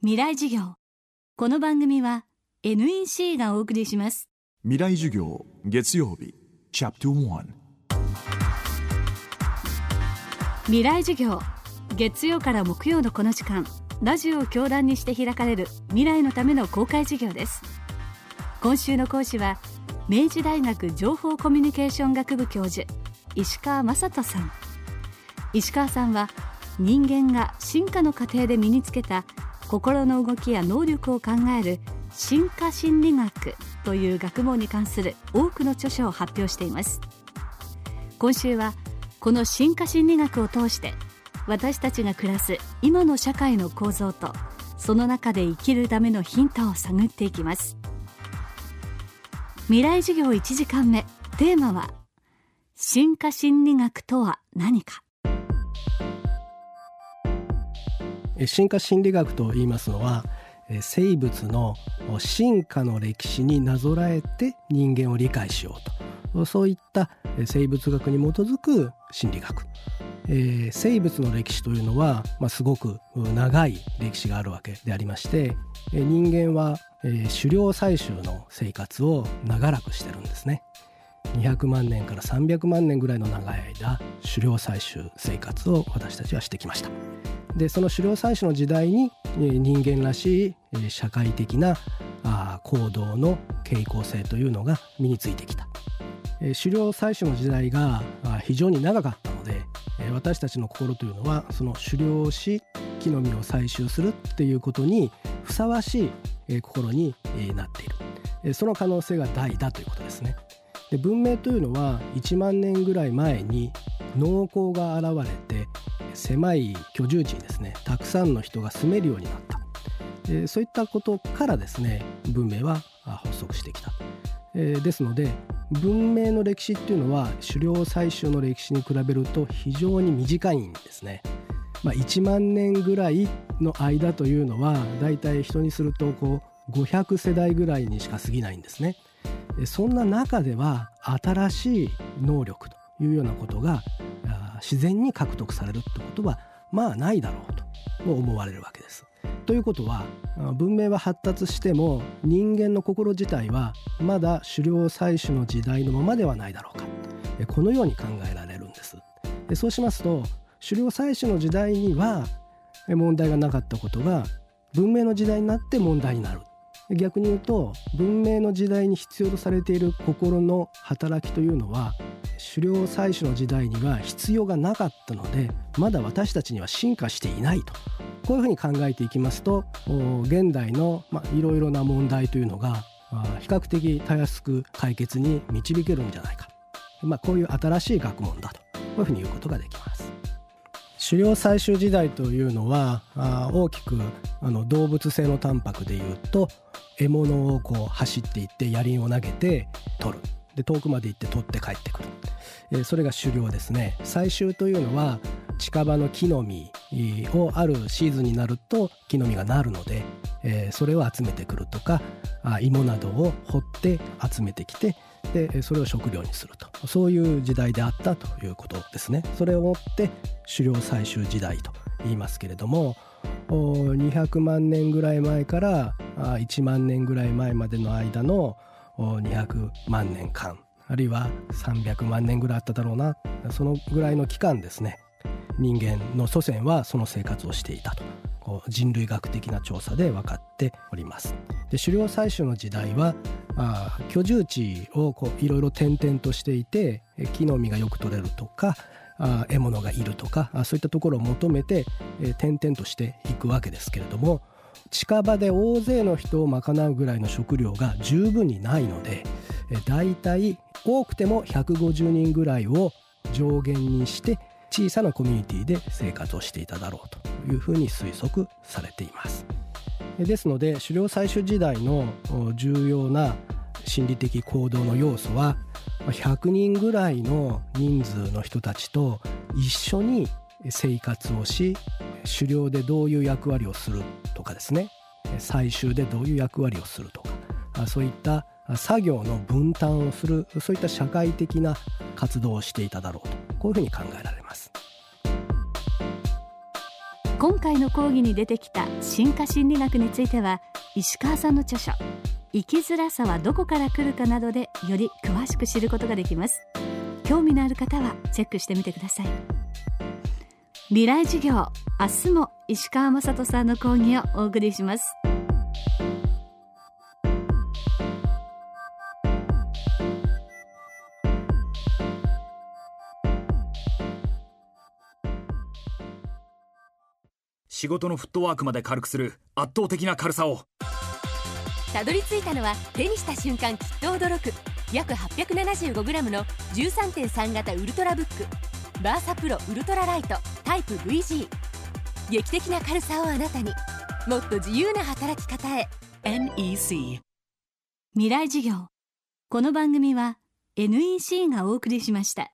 未来授業。この番組は NEC がお送りします。未来授業月曜日チャプト1未来授業月曜から木曜のこの時間ラジオを教壇にして開かれる未来のための公開授業です。今週の講師は明治大学情報コミュニケーション学部教授石川雅人さん。石川さんは人間が進化の過程で身につけた心の動きや能力を考える進化心理学という学問に関する多くの著書を発表しています。今週はこの進化心理学を通して私たちが暮らす今の社会の構造とその中で生きるためのヒントを探っていきます。未来授業1時間目テーマは進化心理学とは何か。進化心理学と言いますのは生物の進化の歴史になぞらえて人間を理解しようと。そういった生物学に基づく心理学、えー、生物の歴史というのは、まあ、すごく長い歴史があるわけでありまして人間は、狩猟採集の生活を長らくしてるんですね。200万年から300万年ぐらいの長い間狩猟採集生活を私たちはしてきました。でその狩猟採取の時代に人間らしい社会的な行動の傾向性というのが身についてきた。狩猟採取の時代が非常に長かったので私たちの心というのはその狩猟し木の実を採集するっていうことにふさわしい心になっている。その可能性が大だということですね。で文明というのは1万年ぐらい前に農耕が現れて狭い居住地にですねたくさんの人が住めるようになったえそういったことからですね文明は発足してきた、えですので文明の歴史っていうのは狩猟採集の歴史に比べると非常に短いんですね。まあ、1万年ぐらいの間というのはだいたい人にするとこう500世代ぐらいにしか過ぎないんですね。そんな中では新しい能力というようなことが自然に獲得されるってことはまあないだろうと思われるわけです。ということは文明は発達しても人間の心自体はまだ狩猟採取の時代のままではないだろうかこのように考えられるんです。でそうしますと狩猟採取の時代には問題がなかったことが文明の時代になって問題になる逆に言うと文明の時代に必要とされている心の働きというのは狩猟採取の時代には必要がなかったのでまだ私たちには進化していないと。こういうふうに考えていきますと現代のいろいろな問題というのが比較的たやすく解決に導けるんじゃないか、まあ、こういう新しい学問だと。こういうふうに言うことができます。狩猟採集時代というのはあ大きくあの動物性のタンパクでいうと獲物をこう走っていって槍を投げて取る。で遠くまで行って取って帰ってくる、えー、それが狩猟ですね。採集というのは近場の木の実をあるシーズンになると木の実がなるので、えー、それを集めてくるとかあ芋などを掘って集めてきてでそれを食料にすると。そういう時代であったということですね。それをもって狩猟採集時代と言いますけれども200万年ぐらい前から1万年ぐらい前までの間の200万年間あるいは300万年ぐらいあっただろうな。そのぐらいの期間ですね。人間の祖先はその生活をしていたと。人類学的な調査で分かっております。で狩猟採集の時代はあ居住地をこういろいろ転々としていて木の実がよく取れるとかあ獲物がいるとかあそういったところを求めて、えー、転々としていくわけですけれども近場で大勢の人を賄うぐらいの食料が十分にないので、えー、大体多くても150人ぐらいを上限にして小さなコミュニティで生活をしていただろうというふうに推測されています。ですので狩猟採取時代の重要な心理的行動の要素は100人ぐらいの人数の人たちと一緒に生活をし狩猟でどういう役割をするとかですね採集でどういう役割をするとかそういった作業の分担をするそういった社会的な活動をしていただろうとこういうふうに考えられます。今回の講義に出てきた進化心理学については石川さんの著書生きづらさはどこから来るかなどでより詳しく知ることができます。興味のある方はチェックしてみてください。未来授業明日も石川雅人さんの講義をお送りします。仕事のフットワークまで軽くする圧倒的な軽さを。たどり着いたのは手にした瞬間きっと驚く。約 875g の13.3型ウルトラブック。バーサプロウルトラライト。タイプ VG 劇的な軽さをあなたに。もっと自由な働き方へ。NEC 未来授業。この番組は NEC がお送りしました